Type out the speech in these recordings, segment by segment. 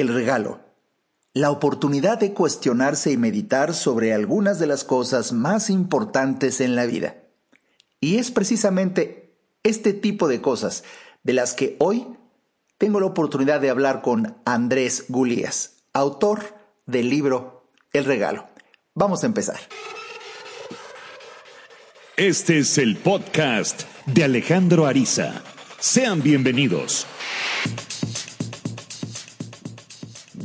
El regalo. La oportunidad de cuestionarse y meditar sobre algunas de las cosas más importantes en la vida. Y es precisamente este tipo de cosas de las que hoy tengo la oportunidad de hablar con Andrés Gulías, autor del libro El regalo. Vamos a empezar. Este es el podcast de Alejandro Ariza. Sean bienvenidos.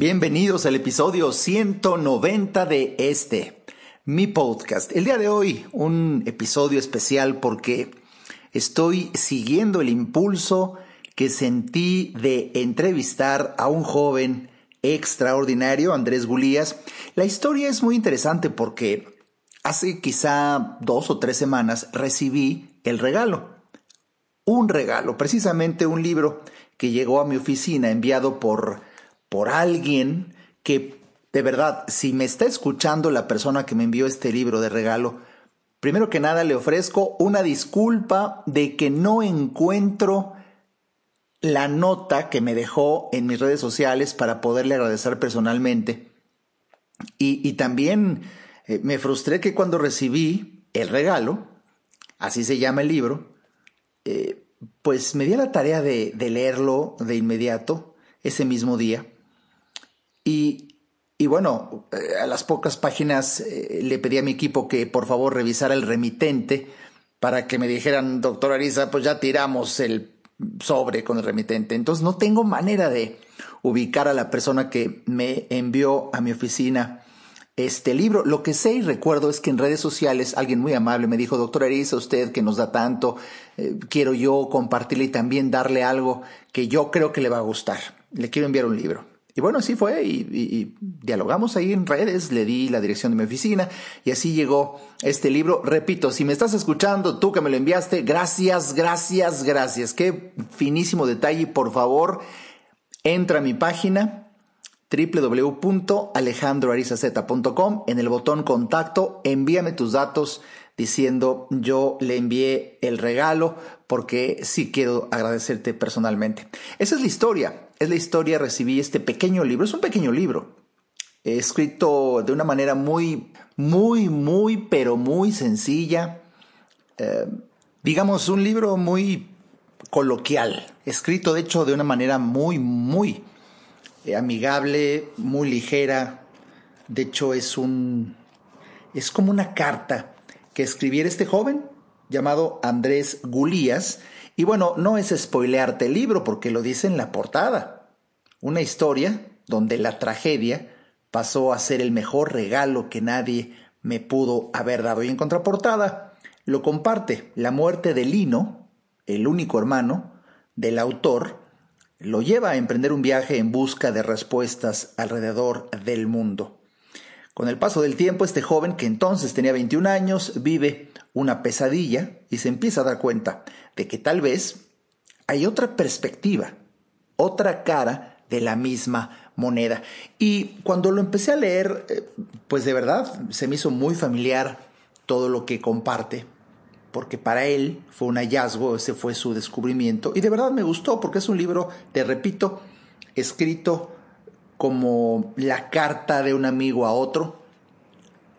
Bienvenidos al episodio 190 de este, mi podcast. El día de hoy, un episodio especial porque estoy siguiendo el impulso que sentí de entrevistar a un joven extraordinario, Andrés Gulías. La historia es muy interesante porque hace quizá dos o tres semanas recibí el regalo. Un regalo, precisamente un libro que llegó a mi oficina enviado por por alguien que, de verdad, si me está escuchando la persona que me envió este libro de regalo, primero que nada le ofrezco una disculpa de que no encuentro la nota que me dejó en mis redes sociales para poderle agradecer personalmente. Y, también eh, me frustré que cuando recibí el regalo, así se llama el libro, eh, pues me di la tarea de leerlo de inmediato, ese mismo día. Y, bueno, eh, a las pocas páginas eh, le pedí a mi equipo que por favor revisara el remitente para que me dijeran, doctor Ariza, pues ya tiramos el sobre con el remitente. Entonces no tengo manera de ubicar a la persona que me envió a mi oficina este libro. Lo que sé y recuerdo es que en redes sociales alguien muy amable me dijo, doctor Ariza, usted que nos da tanto, eh, quiero yo compartirle y también darle algo que yo creo que le va a gustar. Le quiero enviar un libro. Y bueno, así fue y, dialogamos ahí en redes, le di la dirección de mi oficina y así llegó este libro. Repito, si me estás escuchando, tú que me lo enviaste, gracias, gracias, gracias. Qué finísimo detalle. Por favor, entra a mi página www.alejandroarizaz.com en el botón contacto, envíame tus datos diciendo yo le envié el regalo porque sí quiero agradecerte personalmente. Esa es la historia es la historia, recibí este pequeño libro, es un pequeño libro, escrito de una manera muy, muy, muy, pero muy sencilla. Eh, digamos, un libro muy coloquial, escrito de hecho de una manera muy, muy eh, amigable, muy ligera. De hecho, es un. es como una carta que escribiera este joven llamado Andrés Gulías y bueno, no es spoilearte el libro porque lo dice en la portada. Una historia donde la tragedia pasó a ser el mejor regalo que nadie me pudo haber dado. Y en contraportada lo comparte la muerte de Lino, el único hermano del autor, lo lleva a emprender un viaje en busca de respuestas alrededor del mundo. Con el paso del tiempo, este joven, que entonces tenía 21 años, vive una pesadilla y se empieza a dar cuenta de que tal vez hay otra perspectiva, otra cara de la misma moneda. Y cuando lo empecé a leer, eh, pues de verdad se me hizo muy familiar todo lo que comparte, porque para él fue un hallazgo, ese fue su descubrimiento, y de verdad me gustó, porque es un libro, te repito, escrito como la carta de un amigo a otro,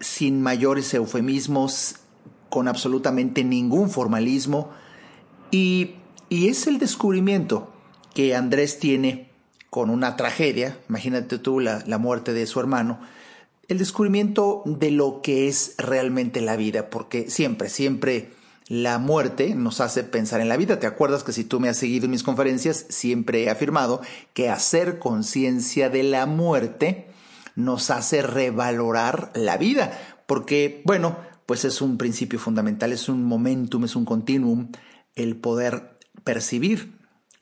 sin mayores eufemismos, con absolutamente ningún formalismo. Y, es el descubrimiento que Andrés tiene con una tragedia, imagínate tú la, la muerte de su hermano, el descubrimiento de lo que es realmente la vida, porque siempre, siempre la muerte nos hace pensar en la vida. ¿Te acuerdas que si tú me has seguido en mis conferencias, siempre he afirmado que hacer conciencia de la muerte nos hace revalorar la vida? Porque, bueno, pues es un principio fundamental, es un momentum, es un continuum el poder percibir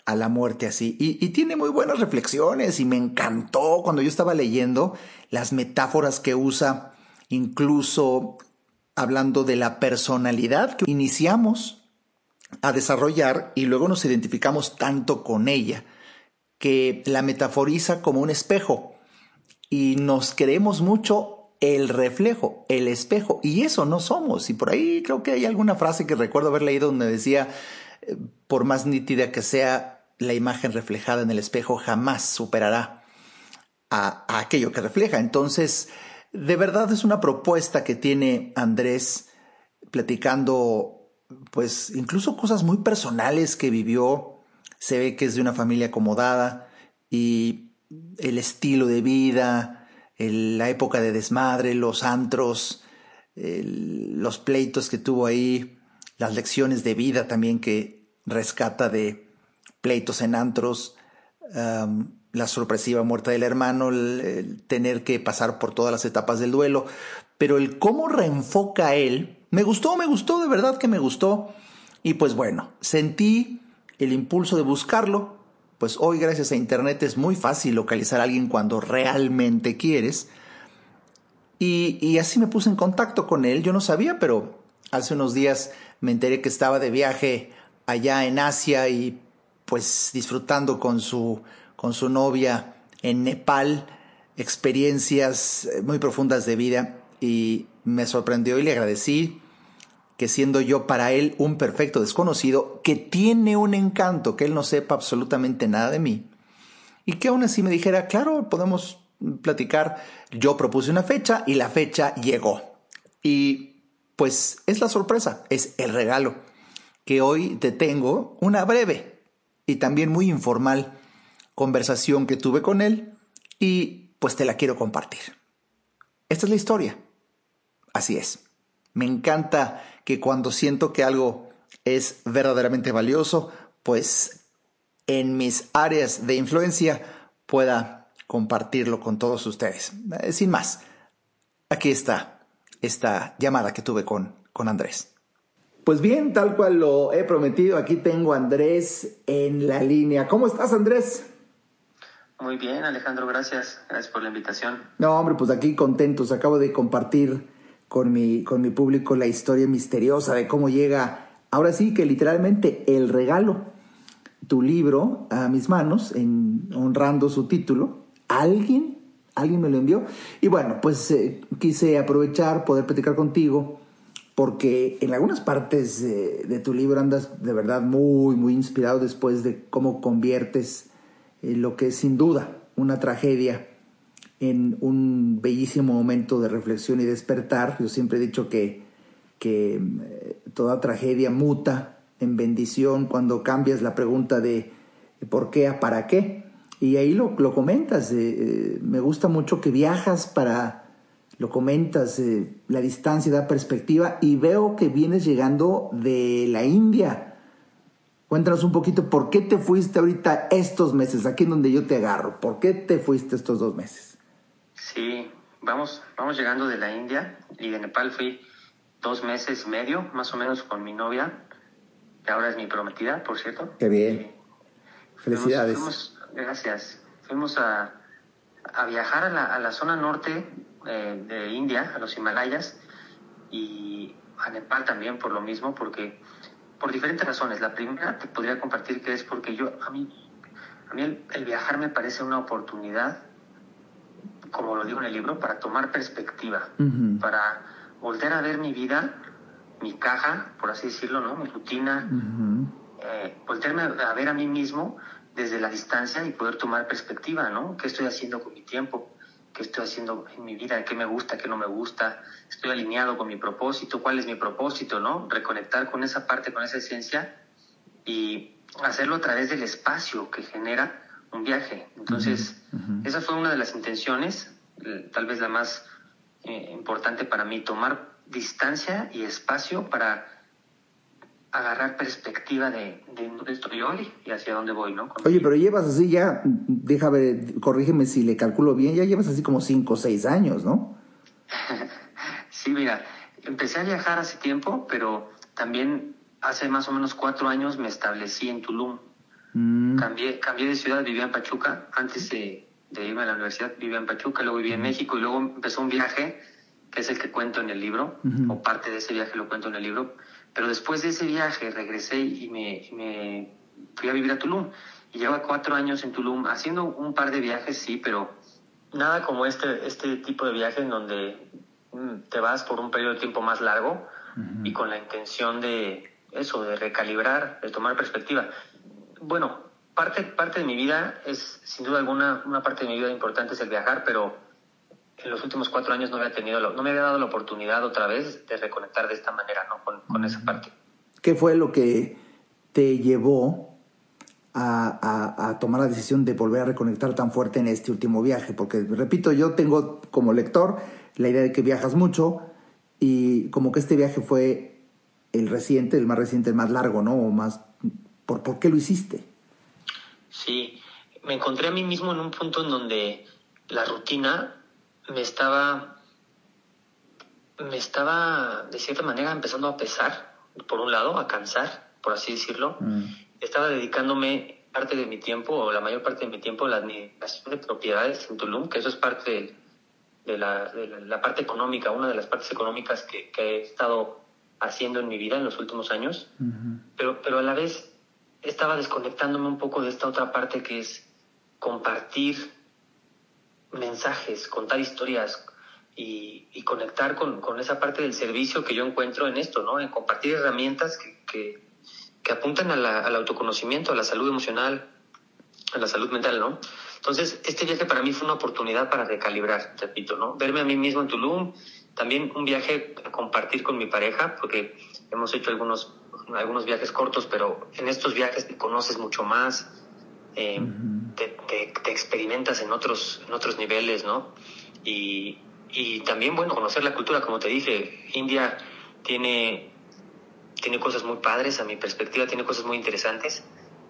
a la muerte así. Y, tiene muy buenas reflexiones y me encantó cuando yo estaba leyendo las metáforas que usa, incluso hablando de la personalidad que iniciamos a desarrollar y luego nos identificamos tanto con ella, que la metaforiza como un espejo y nos queremos mucho el reflejo, el espejo, y eso no somos. Y por ahí creo que hay alguna frase que recuerdo haber leído donde decía, eh, por más nítida que sea la imagen reflejada en el espejo, jamás superará a, a aquello que refleja. Entonces, de verdad es una propuesta que tiene Andrés platicando, pues incluso cosas muy personales que vivió. Se ve que es de una familia acomodada y el estilo de vida, la época de desmadre, los antros, los pleitos que tuvo ahí, las lecciones de vida también que rescata de pleitos en antros, la sorpresiva muerte del hermano, el, tener que pasar por todas las etapas del duelo, pero el cómo reenfoca él, me gustó, me gustó, de verdad que me gustó, y pues bueno, sentí el impulso de buscarlo, pues hoy gracias a Internet es muy fácil localizar a alguien cuando realmente quieres, y, y así me puse en contacto con él, yo no sabía, pero hace unos días me enteré que estaba de viaje allá en Asia y pues disfrutando con su con su novia en Nepal, experiencias eh, muy profundas de vida y me sorprendió y le agradecí que siendo yo para él un perfecto desconocido, que tiene un encanto, que él no sepa absolutamente nada de mí, y que aún así me dijera, claro, podemos platicar, yo propuse una fecha y la fecha llegó. Y pues es la sorpresa, es el regalo, que hoy te tengo una breve y también muy informal conversación que tuve con él y pues te la quiero compartir. Esta es la historia. Así es. Me encanta que cuando siento que algo es verdaderamente valioso, pues en mis áreas de influencia pueda compartirlo con todos ustedes. Eh, sin más, aquí está esta llamada que tuve con, con Andrés. Pues bien, tal cual lo he prometido, aquí tengo a Andrés en la línea. ¿Cómo estás, Andrés? Muy bien, Alejandro, gracias. Gracias por la invitación. No, hombre, pues aquí contentos. Acabo de compartir con mi, con mi público la historia misteriosa de cómo llega, ahora sí que literalmente el regalo, tu libro a mis manos, en, honrando su título. Alguien, alguien me lo envió. Y bueno, pues eh, quise aprovechar, poder platicar contigo, porque en algunas partes de tu libro andas de verdad muy, muy inspirado después de cómo conviertes eh, lo que es sin duda una tragedia en un bellísimo momento de reflexión y despertar. Yo siempre he dicho que, que eh, toda tragedia muta en bendición cuando cambias la pregunta de por qué a para qué. Y ahí lo, lo comentas. Eh, me gusta mucho que viajas para, lo comentas, la distancia da perspectiva y veo que vienes llegando de la India Cuéntanos un poquito por qué te fuiste ahorita estos meses, aquí en donde yo te agarro. ¿Por qué te fuiste estos dos meses? Sí, vamos, vamos llegando de la India y de Nepal fui dos meses y medio, más o menos, con mi novia, que ahora es mi prometida, por cierto. Qué bien. Felicidades. Fuimos, gracias. Fuimos a, a viajar a la, a la, zona norte eh, de India, a los Himalayas, y a Nepal también por lo mismo, porque por diferentes razones. La primera te podría compartir que es porque yo, a mí, a mí el, viajar me parece una oportunidad, como lo digo en el libro, para tomar perspectiva, para volver a ver mi vida, mi caja, por así decirlo, ¿no? Mi rutina, eh, volverme a ver a mí mismo desde la distancia y poder tomar perspectiva, ¿no? ¿Qué estoy haciendo con mi tiempo? Qué estoy haciendo en mi vida, qué me gusta, qué no me gusta, estoy alineado con mi propósito, cuál es mi propósito, ¿no? Reconectar con esa parte, con esa esencia y hacerlo a través del espacio que genera un viaje. Entonces, esa fue una de las intenciones, eh, tal vez la más eh, importante para mí, tomar distancia y espacio para agarrar perspectiva de, de dónde estoy hoy y hacia dónde voy, ¿no? Oye, pero llevas así ya, déjame, corrígeme si le calculo bien, ya llevas así como cinco o seis años, ¿no? sí, mira, empecé a viajar hace tiempo, pero también hace más o menos cuatro años me establecí en Tulum. Mm. Cambié, cambié de ciudad, vivía en Pachuca, antes de, irme a la universidad vivía en Pachuca, luego vivía en México y luego empezó un viaje, es el que cuento en el libro, o parte de ese viaje lo cuento en el libro, pero después de ese viaje regresé y me, fui a vivir a Tulum. Y llevo cuatro años en Tulum haciendo un par de viajes, sí, pero nada como este, este tipo de viaje en donde mm, te vas por un periodo de tiempo más largo y con la intención de eso, de recalibrar, de tomar perspectiva. Bueno, parte, parte de mi vida es, sin duda alguna, una parte de mi vida importante es el viajar, pero en los últimos cuatro años no, había tenido, no me había dado la oportunidad otra vez de reconectar de esta manera, ¿no? Con, con esa parte. ¿Qué fue lo que te llevó a, a, tomar la decisión de volver a reconectar tan fuerte en este último viaje? Porque, repito, yo tengo como lector la idea de que viajas mucho y como que este viaje fue el reciente, el más reciente, el más largo, ¿no? O más, ¿por, ¿Por qué lo hiciste? Sí, me encontré a mí mismo en un punto en donde la rutina me estaba, me estaba de cierta manera empezando a pesar, por un lado, a cansar, por así decirlo. Mm. Estaba dedicándome parte de mi tiempo, o la mayor parte de mi tiempo, a la administración de propiedades en Tulum, que eso es parte de, la, la, parte económica, una de las partes económicas que, he estado haciendo en mi vida en los últimos años, pero, pero a la vez estaba desconectándome un poco de esta otra parte que es compartir mensajes, contar historias y, conectar con, esa parte del servicio que yo encuentro en esto, ¿no? En compartir herramientas que, apuntan al autoconocimiento, a la salud emocional, a la salud mental, ¿no? Entonces, este viaje para mí fue una oportunidad para recalibrar, repito, ¿no? Verme a mí mismo en Tulum, también un viaje a compartir con mi pareja, porque hemos hecho algunos, algunos viajes cortos, pero en estos viajes te conoces mucho más, eh, te, experimentas en otros, en otros niveles, ¿no? Y, y también, bueno, conocer la cultura, como te dije, India tiene, tiene cosas muy padres, a mi perspectiva, tiene cosas muy interesantes.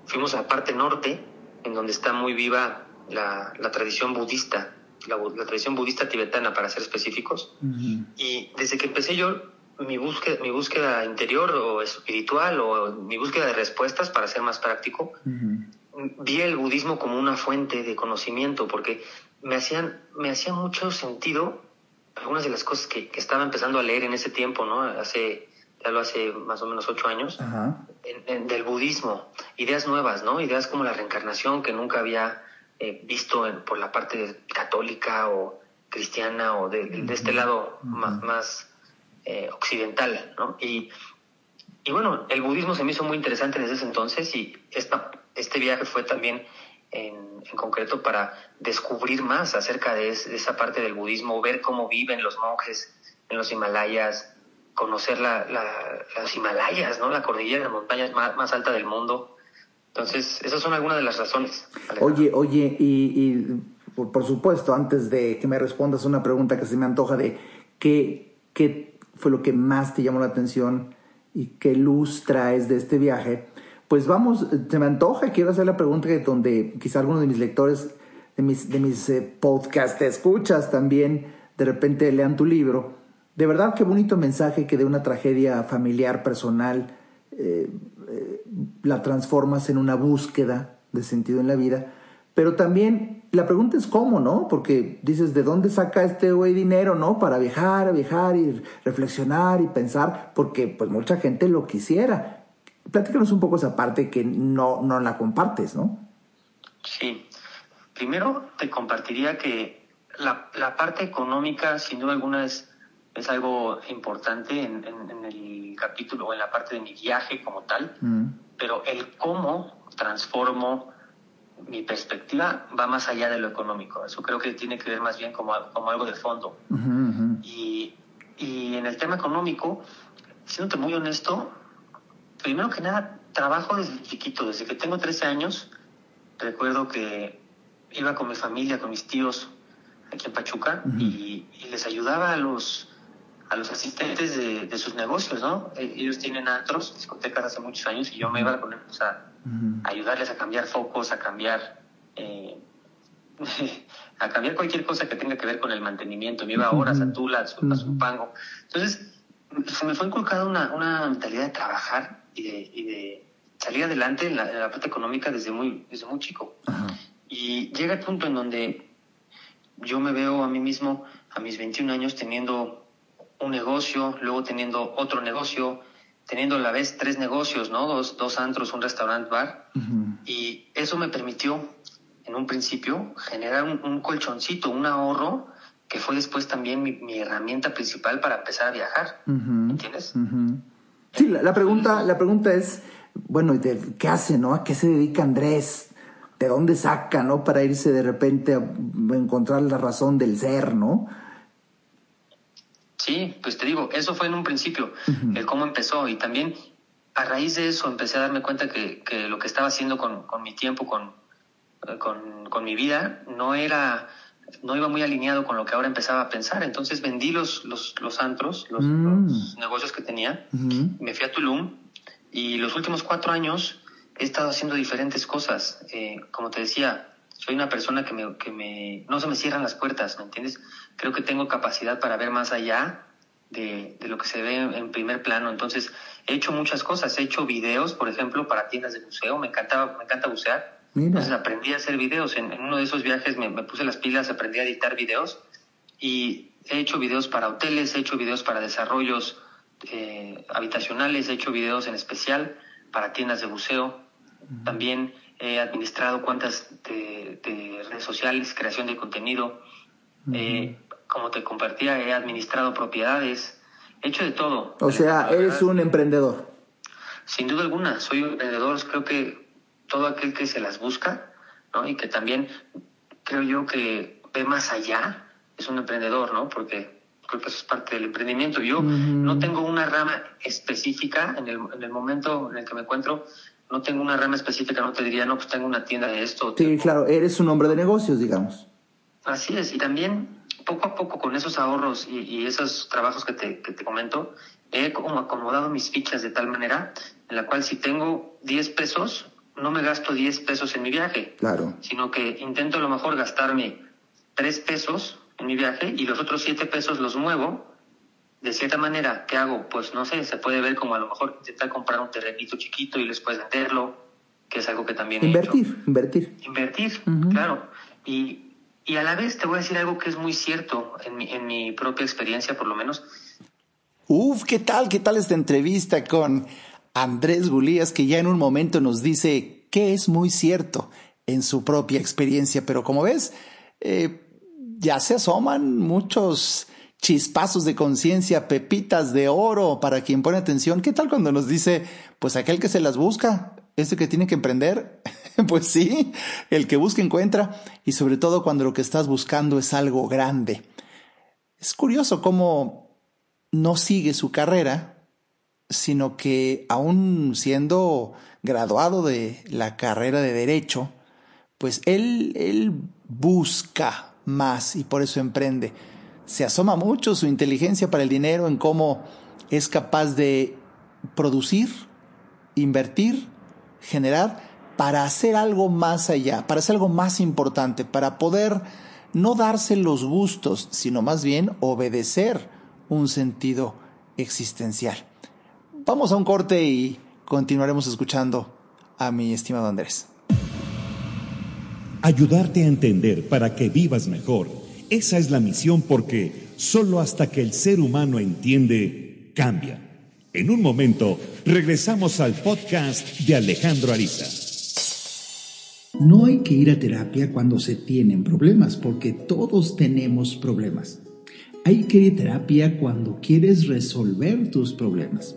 Fuimos a la parte norte, en donde está muy viva la, la tradición budista, la, tradición budista tibetana, para ser específicos. Y desde que empecé yo mi búsqueda, mi búsqueda interior o espiritual o mi búsqueda de respuestas, para ser más práctico, vi el budismo como una fuente de conocimiento porque me hacían, me hacía mucho sentido algunas de las cosas que, estaba empezando a leer en ese tiempo, ¿no? Hace, ya lo hace más o menos ocho años, del budismo, ideas nuevas, ¿no? Ideas como la reencarnación que nunca había eh, visto por la parte católica o cristiana o de, este lado más, más eh, occidental, ¿no? Y, y bueno, el budismo se me hizo muy interesante desde ese entonces y esta este viaje fue también en, concreto para descubrir más acerca de, esa parte del budismo, ver cómo viven los monjes en los Himalayas, conocer la, las Himalayas, ¿no? la cordillera de montañas más, alta del mundo. Entonces, esas son algunas de las razones. Oye, oye, y, por, supuesto, antes de que me respondas una pregunta que se me antoja de qué, qué fue lo que más te llamó la atención y qué luz traes de este viaje, pues vamos, se me antoja, quiero hacer la pregunta que donde quizá algunos de mis lectores, de mis, de mis eh, podcasts, te escuchas también, de repente lean tu libro. De verdad, qué bonito mensaje que de una tragedia familiar, personal, eh, eh, la transformas en una búsqueda de sentido en la vida. Pero también la pregunta es cómo, ¿no? Porque dices, ¿de dónde saca este güey dinero, ¿no? Para viajar, viajar y reflexionar y pensar, porque pues mucha gente lo quisiera platícanos un poco esa parte que no, no la compartes, ¿no? Sí. Primero te compartiría que la, la parte económica, sin duda alguna, es, es algo importante en, en, el capítulo o en la parte de mi viaje como tal, mm. pero el cómo transformo mi perspectiva va más allá de lo económico. Eso creo que tiene que ver más bien como, como algo de fondo. Y, y en el tema económico, siéndote muy honesto, primero que nada, trabajo desde chiquito, desde que tengo 13 años. Recuerdo que iba con mi familia, con mis tíos aquí en Pachuca y, les ayudaba a los a los asistentes de, sus negocios, ¿no? E, ellos tienen antros, discotecas hace muchos años y yo me iba con ellos a, ayudarles a cambiar focos, a cambiar eh, a cambiar cualquier cosa que tenga que ver con el mantenimiento. Me iba a horas a Tula, a, Zumpango. Entonces, se me fue inculcada una, una mentalidad de trabajar y de, y de salir adelante en la, parte económica desde muy, desde muy chico. Y llega el punto en donde yo me veo a mí mismo a mis 21 años teniendo un negocio, luego teniendo otro negocio, teniendo a la vez tres negocios, ¿no? Dos, dos antros, un restaurante, bar. Y eso me permitió, en un principio, generar un, colchoncito, un ahorro, que fue después también mi, herramienta principal para empezar a viajar. ¿Entiendes? Sí, la, pregunta, la pregunta es, bueno, ¿qué hace, no? ¿A qué se dedica Andrés? de dónde saca, ¿no? Para irse de repente a encontrar la razón del ser, ¿no? Sí, pues te digo, eso fue en un principio, el cómo empezó y también a raíz de eso empecé a darme cuenta que, que lo que estaba haciendo con, con mi tiempo, con, eh, con, con, mi vida, no era, no iba muy alineado con lo que ahora empezaba a pensar. Entonces vendí los, los, los antros, los, mm. los negocios que tenía, me fui a Tulum y los últimos cuatro años he estado haciendo diferentes cosas. Eh, como te decía, soy una persona que me, que me, no se me cierran las puertas, ¿me entiendes? Creo que tengo capacidad para ver más allá de, de lo que se ve en, primer plano. Entonces, he hecho muchas cosas. He hecho videos, por ejemplo, para tiendas de buceo. Me encantaba, me encanta bucear. Entonces aprendí a hacer videos. En, uno de esos viajes me, me, puse las pilas, aprendí a editar videos y he hecho videos para hoteles, he hecho videos para desarrollos eh, habitacionales, he hecho videos en especial para tiendas de buceo. También he administrado cuentas de, redes sociales, creación de contenido. Eh, como te compartía, he administrado propiedades. He hecho de todo. O sea, eres un emprendedor. Sin duda alguna, soy un emprendedor. Creo que todo aquel que se las busca, ¿no? Y que también creo yo que ve más allá, es un emprendedor, ¿no? Porque creo que eso es parte del emprendimiento. Yo no tengo una rama específica en el, en el momento en el que me encuentro, no tengo una rama específica, no te diría, no, pues tengo una tienda de esto. Sí, claro, eres un hombre de negocios, digamos. Así es, y también poco a poco con esos ahorros y, y esos trabajos que te, que te comento, he como acomodado mis fichas de tal manera en la cual si tengo 10 pesos, no me gasto 10 pesos en mi viaje. Claro. Sino que intento a lo mejor gastarme 3 pesos en mi viaje y los otros 7 pesos los muevo. De cierta manera, ¿qué hago? Pues no sé, se puede ver como a lo mejor intentar comprar un terrenito chiquito y después venderlo, que es algo que también invertir, he hecho. Invertir, invertir. claro. Y, y a la vez te voy a decir algo que es muy cierto en mi, en mi propia experiencia, por lo menos. Uf, ¿qué tal? ¿Qué tal esta entrevista con Andrés Gulías, que ya en un momento nos dice que es muy cierto en su propia experiencia? Pero como ves, eh, ya se asoman muchos chispazos de conciencia, pepitas de oro para quien pone atención. ¿Qué tal cuando nos dice, pues aquel que se las busca, ese que tiene que emprender? pues sí, el que busca encuentra y sobre todo cuando lo que estás buscando es algo grande. Es curioso cómo no sigue su carrera, sino que aún siendo graduado de la carrera de derecho, pues él, él busca más y por eso emprende. Se asoma mucho su inteligencia para el dinero en cómo es capaz de producir, invertir, generar para hacer algo más allá, para hacer algo más importante, para poder no darse los gustos, sino más bien obedecer un sentido existencial. Vamos a un corte y continuaremos escuchando a mi estimado Andrés ayudarte a entender para que vivas mejor. Esa es la misión porque solo hasta que el ser humano entiende, cambia. En un momento, regresamos al podcast de Alejandro Ariza. No hay que ir a terapia cuando se tienen problemas, porque todos tenemos problemas. Hay que ir a terapia cuando quieres resolver tus problemas.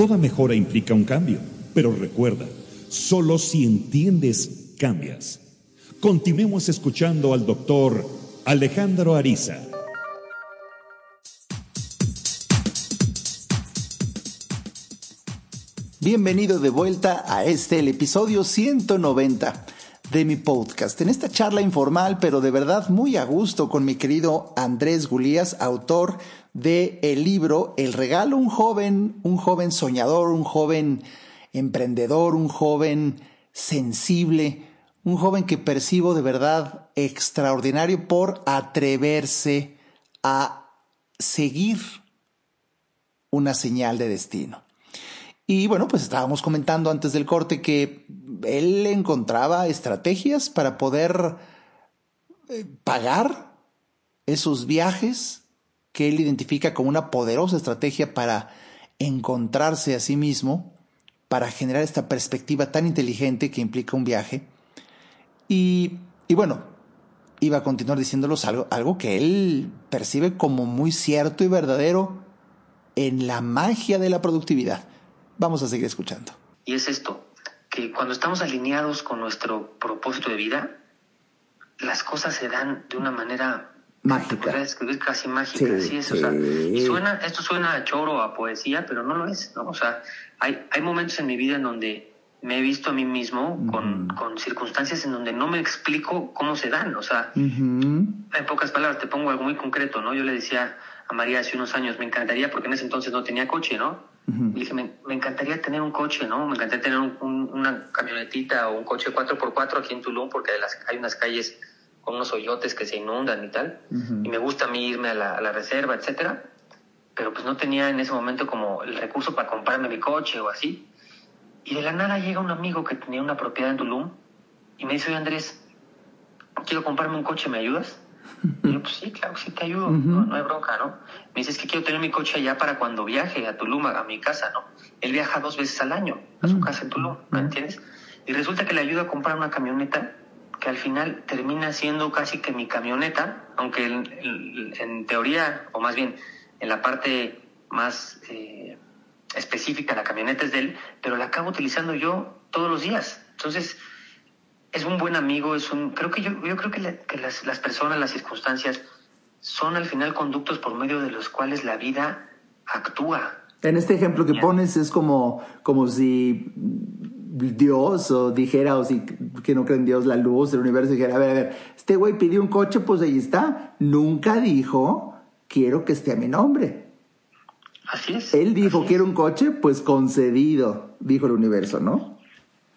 Toda mejora implica un cambio, pero recuerda, solo si entiendes, cambias. Continuemos escuchando al doctor Alejandro Ariza. Bienvenido de vuelta a este, el episodio 190 de mi podcast. En esta charla informal, pero de verdad muy a gusto con mi querido Andrés Gulías, autor de el libro El regalo, un joven, un joven soñador, un joven emprendedor, un joven sensible, un joven que percibo de verdad extraordinario por atreverse a seguir una señal de destino. Y bueno, pues estábamos comentando antes del corte que él encontraba estrategias para poder eh, pagar esos viajes que él identifica como una poderosa estrategia para encontrarse a sí mismo, para generar esta perspectiva tan inteligente que implica un viaje. Y, y bueno, iba a continuar diciéndolos algo, algo que él percibe como muy cierto y verdadero en la magia de la productividad. Vamos a seguir escuchando. Y es esto, que cuando estamos alineados con nuestro propósito de vida, las cosas se dan de una manera mágica. escribir casi mágica, así es. O sea, y suena, esto suena a choro, a poesía, pero no lo es, ¿no? O sea, hay, hay momentos en mi vida en donde me he visto a mí mismo con, con, circunstancias en donde no me explico cómo se dan. O sea, en pocas palabras, te pongo algo muy concreto, ¿no? Yo le decía a María hace unos años, me encantaría, porque en ese entonces no tenía coche, ¿no? Y dije, me, encantaría tener un coche, ¿no? Me encantaría tener una camionetita o un coche 4x4 aquí en Tulum, porque hay, las, hay unas calles con unos hoyotes que se inundan y tal. Y me gusta a mí irme a la, a la reserva, etcétera. Pero pues no tenía en ese momento como el recurso para comprarme mi coche o así. Y de la nada llega un amigo que tenía una propiedad en Tulum y me dice, oye Andrés, quiero comprarme un coche, ¿me ayudas? Y yo, pues sí, claro, sí te ayudo, no, hay bronca, ¿no? Me dice, es que quiero tener mi coche allá para cuando viaje a Tulum, a, mi casa, ¿no? Él viaja dos veces al año a su casa en Tulum, ¿me entiendes? Y resulta que le ayudo a comprar una camioneta que al final termina siendo casi que mi camioneta, aunque en, teoría, o más bien en la parte más eh, específica, la camioneta es de él, pero la acabo utilizando yo todos los días. Entonces, es un buen amigo, es un, creo que yo, yo creo que, las, las, personas, las circunstancias, son al final conductos por medio de los cuales la vida actúa. En este ejemplo que pones es como, como si Dios o dijera, o si que no creen Dios, la luz del universo, dijera, a ver, a ver, este güey pidió un coche, pues ahí está. Nunca dijo, quiero que esté a mi nombre. Así es. Él dijo, quiero un coche, pues concedido, dijo el universo, ¿no?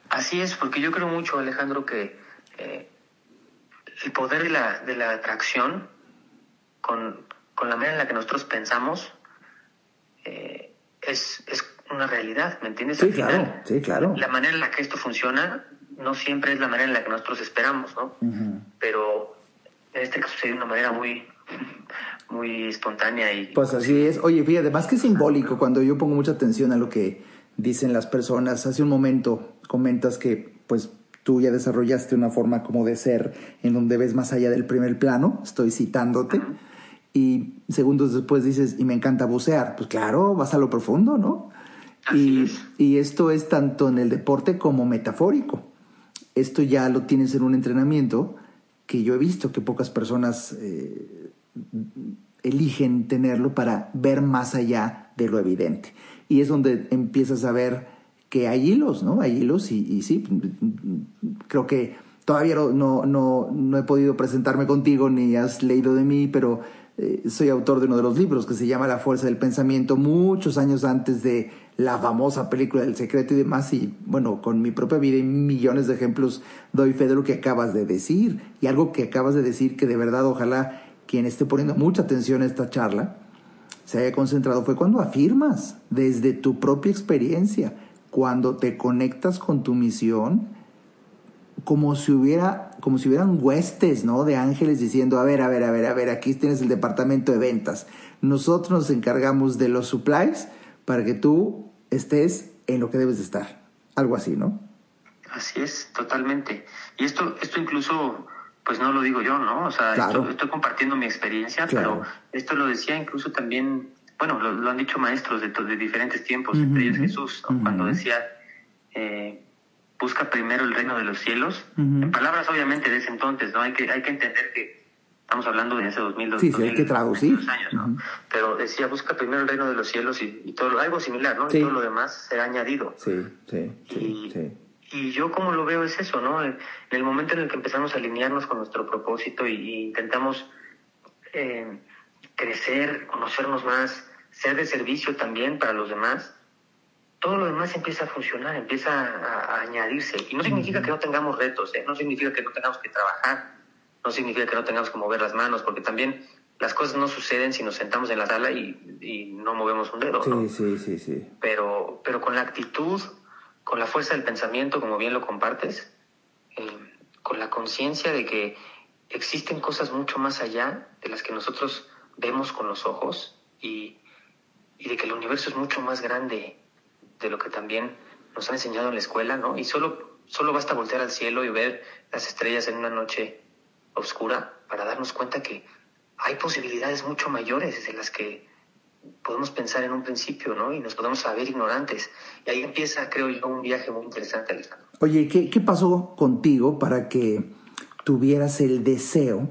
Así es, porque yo creo mucho, Alejandro, que eh, el poder de la, de la atracción con, con, la manera en la que nosotros pensamos eh, es, es, una realidad, ¿me entiendes? Sí, claro, sí, claro. La manera en la que esto funciona no siempre es la manera en la que nosotros esperamos, ¿no? Pero en este caso sería una manera muy, muy espontánea y... Pues así es. Oye, fíjate, más que simbólico, cuando yo pongo mucha atención a lo que dicen las personas, hace un momento comentas que pues tú ya desarrollaste una forma como de ser en donde ves más allá del primer plano, estoy citándote, y segundos después dices, y me encanta bucear, pues claro, vas a lo profundo, ¿no? Y, y, esto es tanto en el deporte como metafórico. Esto ya lo tienes en un entrenamiento que yo he visto que pocas personas eh, eligen tenerlo para ver más allá de lo evidente. Y es donde empiezas a ver que hay hilos, ¿no? Hay hilos y, sí, creo que todavía no, no, no, he podido presentarme contigo ni has leído de mí, pero eh, soy autor de uno de los libros que se llama La Fuerza del Pensamiento, muchos años antes de la famosa película del secreto y demás, y bueno, con mi propia vida y millones de ejemplos doy fe de lo que acabas de decir, y algo que acabas de decir que de verdad ojalá quien esté poniendo mucha atención a esta charla, se haya concentrado fue cuando afirmas desde tu propia experiencia, cuando te conectas con tu misión, como si hubiera, como si hubieran huestes, ¿no? De ángeles diciendo, a ver, a ver, a ver, a ver, aquí tienes el departamento de ventas. Nosotros nos encargamos de los supplies para que tú estés en lo que debes de estar. Algo así, ¿no? Así es, totalmente. Y esto, esto incluso pues no lo digo yo, ¿no? O sea, estoy, compartiendo mi experiencia, pero esto lo decía incluso también, bueno, lo, han dicho maestros de, de diferentes tiempos, entre ellos Jesús, cuando decía, eh, busca primero el reino de los cielos, en palabras obviamente de ese entonces, ¿no? Hay que, hay que entender que estamos hablando de dos mil, sí, sí, hay que traducir. años, ¿no? Pero decía, busca primero el reino de los cielos y, todo, algo similar, ¿no? Y todo lo demás será añadido. Sí, sí, sí. Y yo como lo veo es eso, ¿no? En el momento en el que empezamos a alinearnos con nuestro propósito y, intentamos eh, crecer, conocernos más, ser de servicio también para los demás, todo lo demás empieza a funcionar, empieza a, añadirse. Y no significa que no tengamos retos, ¿eh? no significa que no tengamos que trabajar, no significa que no tengamos que mover las manos, porque también las cosas no suceden si nos sentamos en la sala y, no movemos un dedo. Sí, sí, sí, sí. Pero, pero con la actitud, con la fuerza del pensamiento, como bien lo compartes, eh, con la conciencia de que existen cosas mucho más allá de las que nosotros vemos con los ojos y, y de que el universo es mucho más grande de lo que también nos han enseñado en la escuela, ¿no? Y solo, solo basta voltear al cielo y ver las estrellas en una noche oscura para darnos cuenta que hay posibilidades mucho mayores de las que podemos pensar en un principio, ¿no? Y nos podemos saber ignorantes. Y ahí empieza, creo yo, un viaje muy interesante, Alejandro. Oye, ¿qué, pasó contigo para que tuvieras el deseo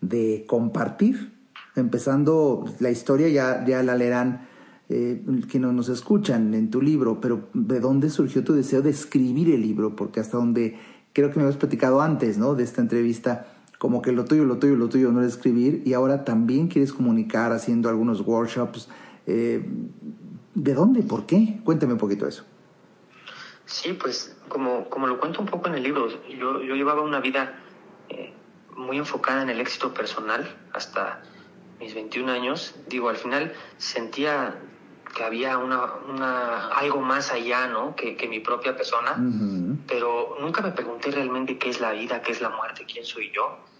de compartir? Empezando la historia, ya, ya la leerán eh, quienes nos escuchan en tu libro, pero ¿de dónde surgió tu deseo de escribir el libro? Porque hasta donde creo que me habías platicado antes, ¿no? De esta entrevista, como que lo tuyo, lo tuyo, lo tuyo no es escribir y ahora también quieres comunicar haciendo algunos workshops. Eh, ¿De dónde? ¿Por qué? Cuéntame un poquito eso. Sí, pues como, como lo cuento un poco en el libro, yo, yo llevaba una vida eh, muy enfocada en el éxito personal hasta mis 21 años. Digo, al final sentía que había una, una, algo más allá, ¿no? Que, que mi propia persona, pero nunca me pregunté realmente qué es la vida, qué es la muerte, quién soy yo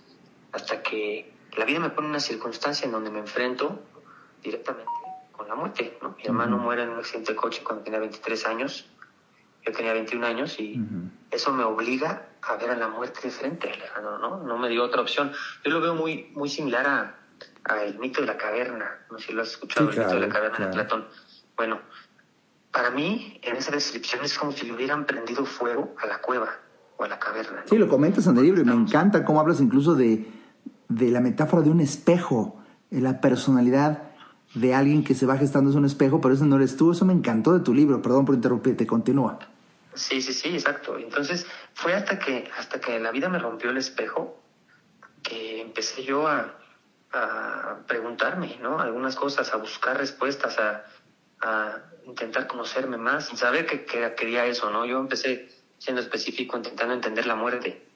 hasta que la vida me pone una circunstancia en donde me enfrento directamente con la muerte. ¿no? Mi hermano muere en un accidente de coche cuando tenía 23 años, yo tenía 21 años y eso me obliga a ver a la muerte de frente, Alejandro, ¿no? No me dio otra opción. Yo lo veo muy, muy similar a, el mito de la caverna, no sé si lo has escuchado, el mito de la caverna de Platón. Bueno, para mí, en esa descripción es como si le hubieran prendido fuego a la cueva o a la caverna. Sí, lo comentas en el libro y me encanta cómo hablas incluso de de la metáfora de un espejo, la personalidad de alguien que se va gestando es un espejo, pero eso no eres tú. Eso me encantó de tu libro. Perdón por interrumpirte, continúa. Sí, sí, sí, exacto. Entonces fue hasta que, hasta que la vida me rompió el espejo que empecé yo a, a preguntarme, ¿no? Algunas cosas, a buscar respuestas, a, a intentar conocerme más, sin saber que, que, quería eso, ¿no? Yo empecé siendo específico, intentando entender la muerte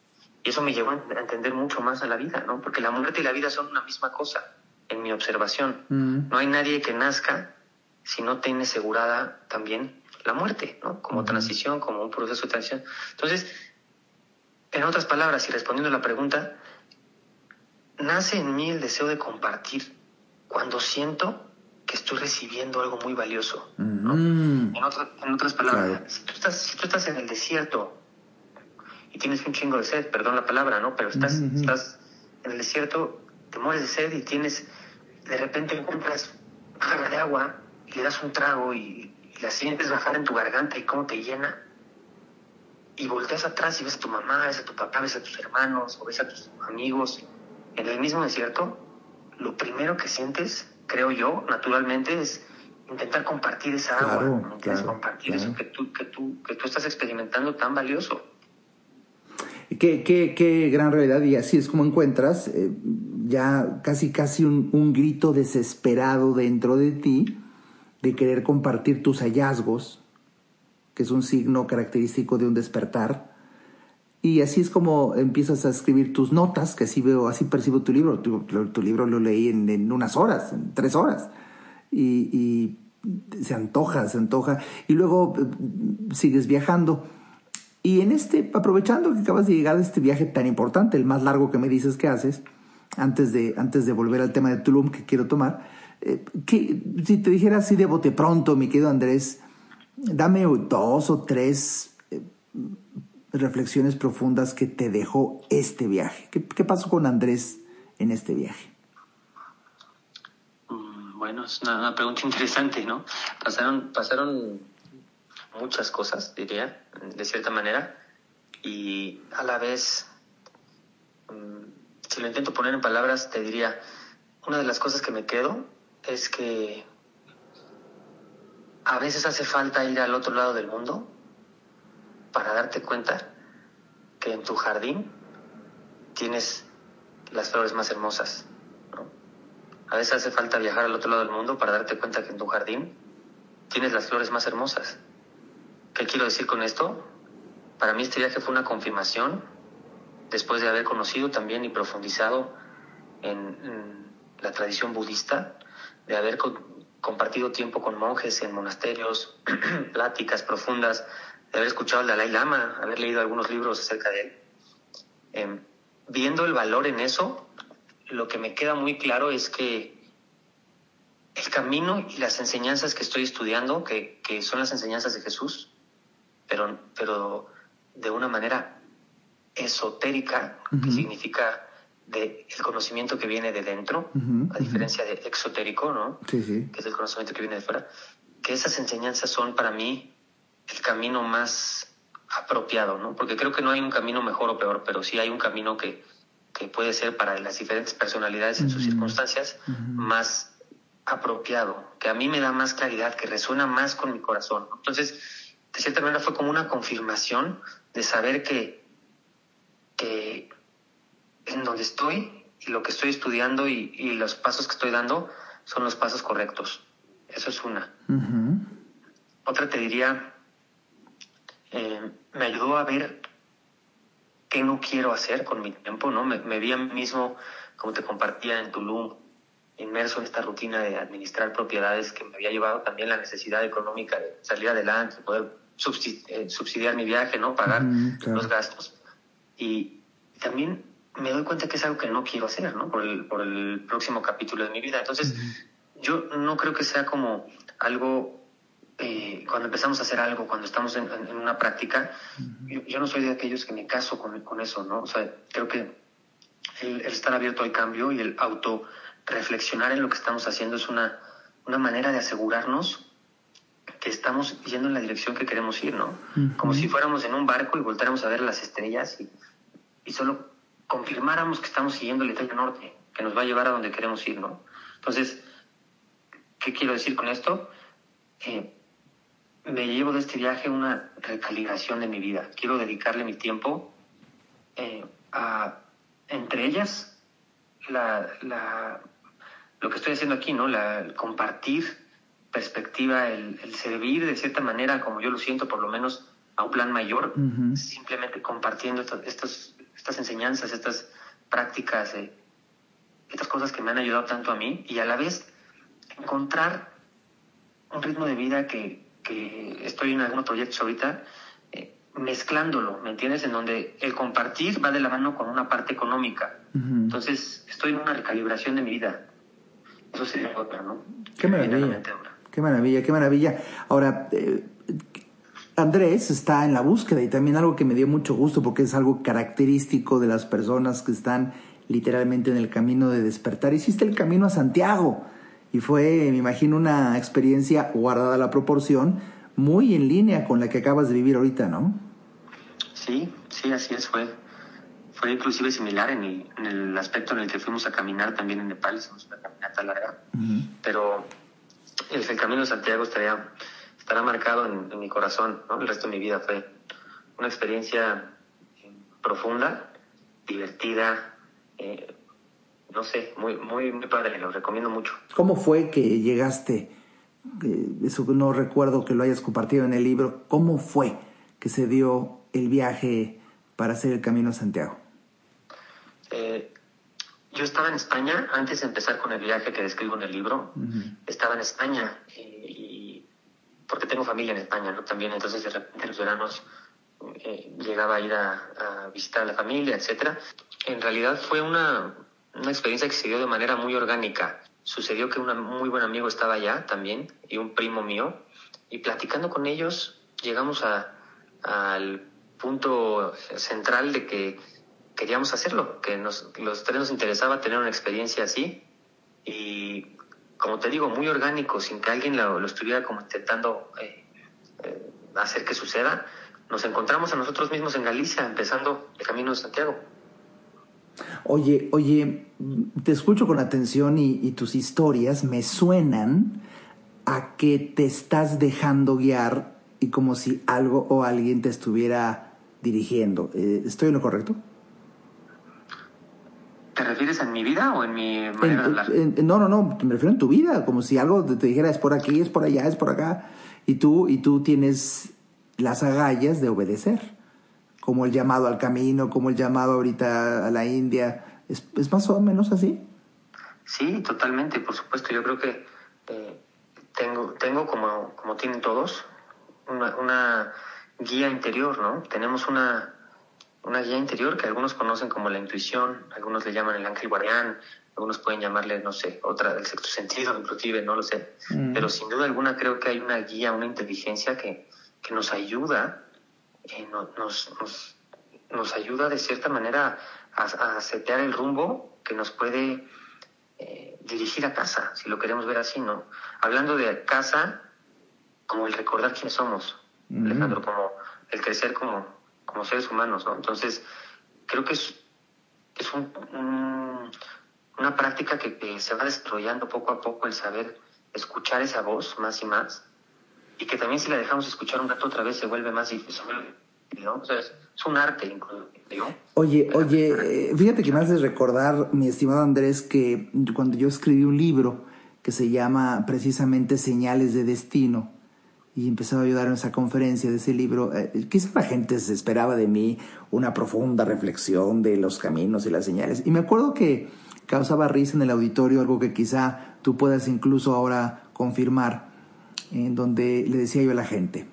y eso me llevó a entender mucho más a la vida, ¿no? Porque la muerte y la vida son una misma cosa, en mi observación. Mm. No hay nadie que nazca si no tiene asegurada también la muerte, ¿no? Como mm. transición, como un proceso de transición. Entonces, en otras palabras, y respondiendo a la pregunta, nace en mí el deseo de compartir cuando siento que estoy recibiendo algo muy valioso. ¿no? Mm. En, en, otras palabras, si, tú estás, si tú estás en el desierto y tienes un chingo de sed, perdón la palabra, ¿no? Pero estás, estás en el desierto, te mueres de sed y tienes, de repente encuentras jarra de agua y le das un trago y, la sientes bajar en tu garganta y cómo te llena. Y volteas atrás y ves a tu mamá, ves a tu papá, ves a tus hermanos o ves a tus amigos en el mismo desierto. Lo primero que sientes, creo yo, naturalmente, es intentar compartir esa agua, claro, compartir eso que tú, que, tú, que tú estás experimentando tan valioso. Qué, qué, qué gran realidad y así es como encuentras eh, ya casi casi un, un, grito desesperado dentro de ti de querer compartir tus hallazgos, que es un signo característico de un despertar. Y así es como empiezas a escribir tus notas, que así veo, así percibo tu libro. Tu, libro lo leí en, unas horas, en tres horas. Y, y se antoja, se antoja. Y luego eh, sigues viajando y en este, aprovechando que acabas de llegar de este viaje tan importante, el más largo que me dices que haces, antes de, antes de volver al tema de Tulum que quiero tomar, eh, que, si te dijera así de bote pronto, mi querido Andrés, dame dos o tres eh, reflexiones profundas que te dejó este viaje. ¿Qué, ¿Qué, pasó con Andrés en este viaje? Mm, bueno, es una, una pregunta interesante, ¿no? Pasaron, pasaron muchas cosas, diría, de cierta manera, y a la vez, mm, si lo intento poner en palabras, te diría, una de las cosas que me quedo es que a veces hace falta ir al otro lado del mundo para darte cuenta que en tu jardín tienes las flores más hermosas. A veces hace falta viajar al otro lado del mundo para darte cuenta que en tu jardín tienes las flores más hermosas. ¿Qué quiero decir con esto? Para mí este viaje fue una confirmación, después de haber conocido también y profundizado en, la tradición budista, de haber compartido tiempo con monjes en monasterios, pláticas profundas, de haber escuchado al Dalai Lama, haber leído algunos libros acerca de él. Em, viendo el valor en eso, lo que me queda muy claro es que el camino y las enseñanzas que estoy estudiando, que, que son las enseñanzas de Jesús, pero, pero de una manera esotérica, que significa de el conocimiento que viene de dentro, a diferencia de exotérico, ¿no? Sí, sí. Que es el conocimiento que viene de fuera. Que esas enseñanzas son para mí el camino más apropiado, ¿no? Porque creo que no hay un camino mejor o peor, pero sí hay un camino que, que puede ser para las diferentes personalidades en sus circunstancias más apropiado, que a mí me da más claridad, que resuena más con mi corazón. Entonces, de cierta manera fue como una confirmación de saber que, que en donde estoy y lo que estoy estudiando y, los pasos que estoy dando son los pasos correctos. Eso es una. Otra te diría, eh, me ayudó a ver qué no quiero hacer con mi tiempo, ¿no? Me, me vi a mí mismo, como te compartía en Tulum, inmerso en esta rutina de administrar propiedades que me había llevado también la necesidad económica de salir adelante, poder subsidiar mi viaje, ¿no? Pagar los gastos. Y también me doy cuenta que es algo que no quiero hacer, ¿no? Por el, por el próximo capítulo de mi vida. Entonces, yo no creo que sea como algo, eh, cuando empezamos a hacer algo, cuando estamos en, una práctica, yo, no soy de aquellos que me caso con, con eso, ¿no? O sea, creo que el, el estar abierto al cambio y el auto reflexionar en lo que estamos haciendo es una, una manera de asegurarnos que estamos yendo en la dirección que queremos ir, ¿no? Como si fuéramos en un barco y voltáramos a ver las estrellas y, y solo confirmáramos que estamos siguiendo el estrella norte, que nos va a llevar a donde queremos ir, ¿no? Entonces, ¿qué quiero decir con esto? Eh, me llevo de este viaje una recalibración de mi vida. Quiero dedicarle mi tiempo eh, a, entre ellas, la, la, lo que estoy haciendo aquí, ¿no? La, compartir perspectiva, el, servir de cierta manera, como yo lo siento, por lo menos a un plan mayor, simplemente compartiendo estos, estas enseñanzas, estas prácticas, eh, estas cosas que me han ayudado tanto a mí y a la vez encontrar un ritmo de vida que, que estoy en algunos proyectos ahorita eh, mezclándolo, ¿me entiendes? En donde el compartir va de la mano con una parte económica. Entonces, estoy en una recalibración de mi vida. Eso sería otra, ¿no? Qué maravilla. Qué maravilla, qué maravilla. Ahora, eh, Andrés está en la búsqueda y también algo que me dio mucho gusto porque es algo característico de las personas que están literalmente en el camino de despertar. Hiciste el camino a Santiago y fue, me imagino, una experiencia guardada a la proporción muy en línea con la que acabas de vivir ahorita, ¿no? Sí, sí, así es, fue fue inclusive similar en el, en el, aspecto en el que fuimos a caminar también en Nepal, hicimos una caminata larga, pero el, el, Camino de Santiago estaría, estará marcado en, mi corazón, ¿no? El resto de mi vida fue una experiencia profunda, divertida, eh, no sé, muy, muy, muy padre, lo recomiendo mucho. ¿Cómo fue que llegaste? Eso no recuerdo que lo hayas compartido en el libro. ¿Cómo fue que se dio el viaje para hacer el Camino a Santiago? Eh, yo estaba en España antes de empezar con el viaje que describo en el libro. Estaba en España y, porque tengo familia en España, ¿no? También entonces de repente en los veranos eh, llegaba a ir a, visitar a la familia, etcétera. En realidad fue una, una experiencia que se dio de manera muy orgánica. Sucedió que un muy buen amigo estaba allá también y un primo mío y platicando con ellos llegamos a, al punto central de que queríamos hacerlo, que nos, los tres nos interesaba tener una experiencia así y, como te digo, muy orgánico, sin que alguien lo, estuviera como intentando eh, eh, hacer que suceda. Nos encontramos a nosotros mismos en Galicia, empezando el Camino de Santiago. Oye, oye, te escucho con atención y, tus historias me suenan a que te estás dejando guiar y como si algo o alguien te estuviera dirigiendo. Eh, ¿Estoy en lo correcto? ¿Te refieres en mi vida o en mi manera de hablar? no, no, no, me refiero en tu vida, como si algo te, dijera es por aquí, es por allá, es por acá, y tú, y tú tienes las agallas de obedecer, como el llamado al camino, como el llamado ahorita a la India, ¿es, es más o menos así? Sí, totalmente, por supuesto. Yo creo que eh, tengo, tengo como, como tienen todos, una, una guía interior, ¿no? Tenemos una, una guía interior que algunos conocen como la intuición, algunos le llaman el ángel guardián, algunos pueden llamarle, no sé, otra del sexto sentido, inclusive, no lo sé. Mm. Pero sin duda alguna creo que hay una guía, una inteligencia que, que nos ayuda, eh, nos, nos, nos, ayuda de cierta manera a, a, setear el rumbo que nos puede eh, dirigir a casa, si lo queremos ver así, ¿no? Hablando de casa, como el recordar quiénes somos, mm. Alejandro, como el crecer como como seres humanos, ¿no? Entonces, creo que es, es un, una práctica que, se va desarrollando poco a poco el saber escuchar esa voz más y más, y que también si la dejamos escuchar un rato otra vez se vuelve más difícil, ¿no? O sea, es, un arte, digo. Oye, oye, eh, fíjate que me haces recordar, mi estimado Andrés, que cuando yo escribí un libro que se llama precisamente Señales de Destino, y empezaba a ayudar en esa conferencia de ese libro. Eh, quizá la gente se esperaba de mí una profunda reflexión de los caminos y las señales. Y me acuerdo que causaba risa en el auditorio, algo que quizá tú puedas incluso ahora confirmar, en donde le decía yo a la gente,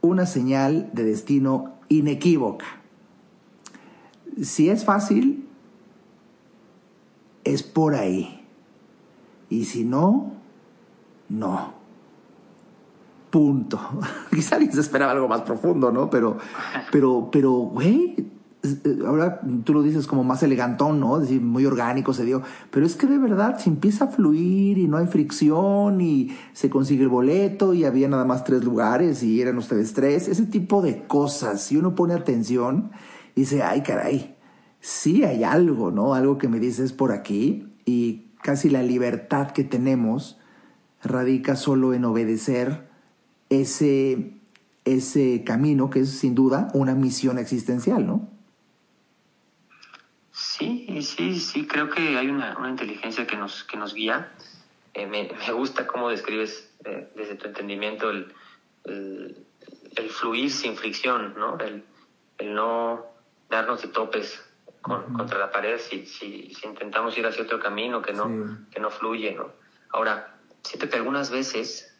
una señal de destino inequívoca. Si es fácil, es por ahí. Y si no, no. Punto. Quizá alguien se esperaba algo más profundo, ¿no? Pero, pero, pero, güey, eh, ahora tú lo dices como más elegantón, ¿no? Es decir, muy orgánico se dio. Pero es que de verdad, si empieza a fluir y no hay fricción y se consigue el boleto y había nada más tres lugares y eran ustedes tres, ese tipo de cosas, si uno pone atención y dice, ay, caray, sí hay algo, ¿no? Algo que me dices por aquí y casi la libertad que tenemos radica solo en obedecer ese, ese camino que es sin duda una misión existencial, ¿no? Sí, sí, sí, creo que hay una, inteligencia que nos, que nos guía. Eh, me, gusta cómo describes eh, desde tu entendimiento el, el, fluir sin fricción, ¿no? El, no darnos de topes contra la pared si, si, si, intentamos ir hacia otro camino que no, que no fluye, ¿no? Ahora, siento que algunas veces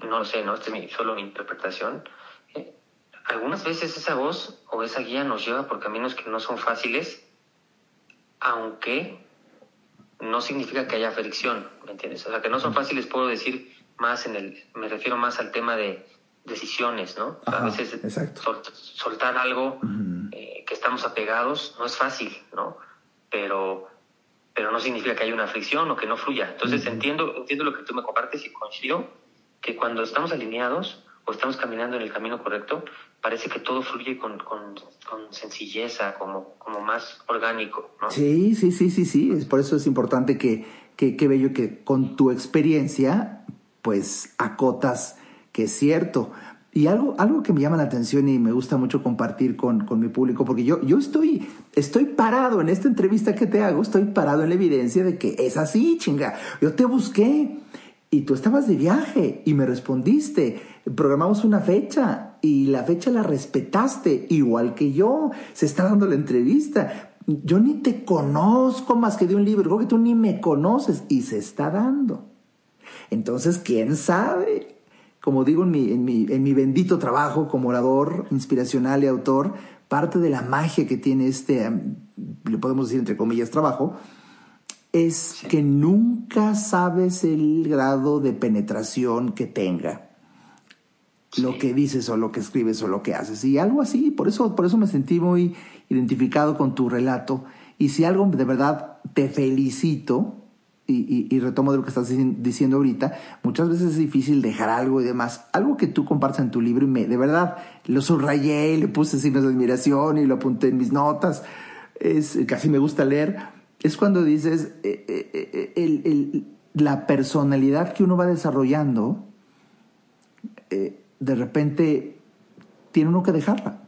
no lo sé, ¿no? Esta es solo mi interpretación. Eh, algunas veces esa voz o esa guía nos lleva por caminos que no son fáciles, aunque no significa que haya fricción, ¿me entiendes? O sea, que no son fáciles, puedo decir más en el, me refiero más al tema de decisiones, ¿no? a veces soltar algo eh, que estamos apegados no es fácil, ¿no? Pero, pero no significa que haya una fricción o que no fluya. Entonces entiendo, entiendo lo que tú me compartes y coincido que cuando estamos alineados o estamos caminando en el camino correcto, parece que todo fluye con, con, sencilleza, como, como más orgánico. ¿no? Sí, sí, sí, sí, sí. Por eso es importante que, que, que bello que con tu experiencia, pues acotas que es cierto. Y algo, algo que me llama la atención y me gusta mucho compartir con, con, mi público, porque yo, yo estoy, estoy parado en esta entrevista que te hago, estoy parado en la evidencia de que es así, chinga. Yo te busqué y tú estabas de viaje y me respondiste. Programamos una fecha y la fecha la respetaste, igual que yo. Se está dando la entrevista. Yo ni te conozco más que de un libro, creo que tú ni me conoces y se está dando. Entonces, ¿quién sabe? Como digo en mi, en mi, en mi bendito trabajo como orador inspiracional y autor, parte de la magia que tiene este, le podemos decir entre comillas, trabajo, es que nunca sabes el grado de penetración que tenga lo que dices o lo que escribes o lo que haces. Y algo así, por eso, por eso me sentí muy identificado con tu relato. Y si algo de verdad te felicito, y, retomo de lo que estás diciendo ahorita, muchas veces es difícil dejar algo y demás. Algo que tú compartes en tu libro y me, de verdad, lo subrayé, le puse signos de admiración y lo apunté en mis notas. Es, casi me gusta leer es cuando dices eh, eh, eh, la personalidad que uno va desarrollando, de repente tiene uno que dejarla.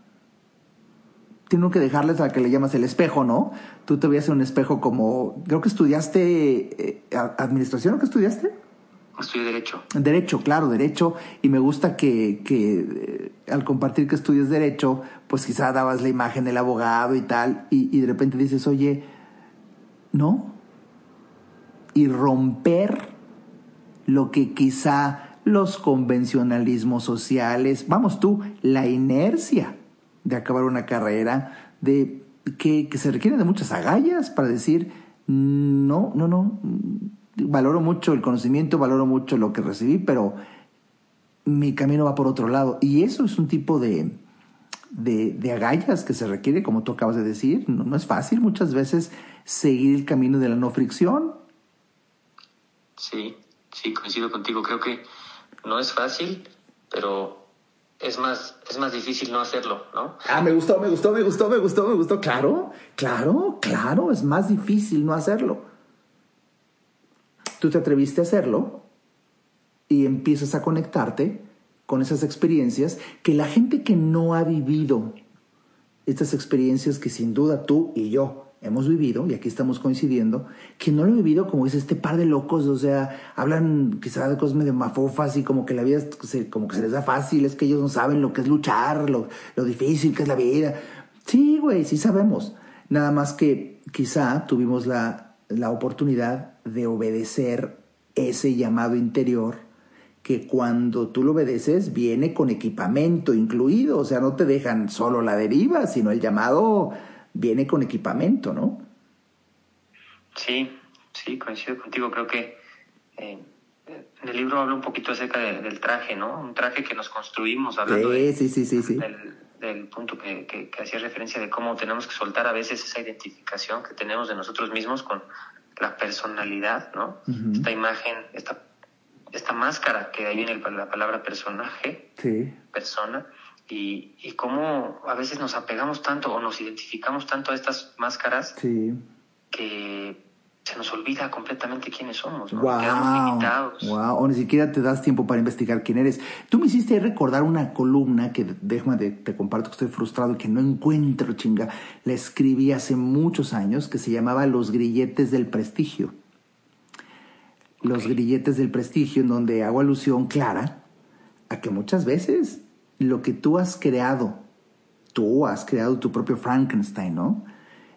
Tiene uno que dejarla a la que le llamas el espejo, ¿no? Tú te veías en un espejo como, creo que estudiaste administración, ¿o qué estudiaste? Estudié Derecho. Derecho, claro, Derecho. Y me gusta que, que al compartir que estudias Derecho, pues quizá dabas la imagen del abogado y tal, y, y de repente dices, oye, no, y romper lo que quizá los convencionalismos sociales, vamos tú, la inercia de acabar una carrera, de que, que se requieren de muchas agallas para decir, no, no, no, valoro mucho el conocimiento, valoro mucho lo que recibí, pero mi camino va por otro lado. Y eso es un tipo de, de, agallas que se requiere, como tú acabas de decir. No, es fácil muchas veces seguir el camino de la no fricción. Sí, sí, coincido contigo. Creo que no es fácil, pero es más, es más difícil no hacerlo, ¿no? Ah, me gustó, me gustó, me gustó, me gustó, me gustó. Claro, claro, claro, es más difícil no hacerlo. Tú te atreviste a hacerlo y empiezas a conectarte con esas experiencias que la gente que no ha vivido estas experiencias que sin duda tú y yo hemos vivido, y aquí estamos coincidiendo, que no lo he vivido como es este par de locos, o sea, hablan quizás de cosas medio mafofas y como que la vida se, como que se les da fácil, es que ellos no saben lo que es luchar, lo, lo difícil que es la vida. Sí, güey, sí sabemos. Nada más que quizá tuvimos la, la oportunidad de obedecer ese llamado interior que cuando tú lo obedeces viene con equipamiento incluido, o sea, no te dejan solo la deriva, sino el llamado viene con equipamiento, ¿no? Sí, sí, coincido contigo, creo que eh, en el libro habla un poquito acerca del traje, ¿no? Un traje que nos construimos, hablando sí, sí, sí, sí, Del, punto que, que, hacía referencia de cómo tenemos que soltar a veces esa identificación que tenemos de nosotros mismos con la personalidad, ¿no? Esta imagen, esta esta máscara, que ahí viene la palabra personaje, persona, y, y cómo a veces nos apegamos tanto o nos identificamos tanto a estas máscaras que se nos olvida completamente quiénes somos, ¿no? Quedamos limitados. Wow, o ni siquiera te das tiempo para investigar quién eres. Tú me hiciste recordar una columna que, déjame, te, te comparto que estoy frustrado y que no encuentro, chinga. La escribí hace muchos años que se llamaba Los grilletes del prestigio los grilletes del prestigio, en donde hago alusión clara a que muchas veces lo que tú has creado, tú has creado tu propio Frankenstein, ¿no?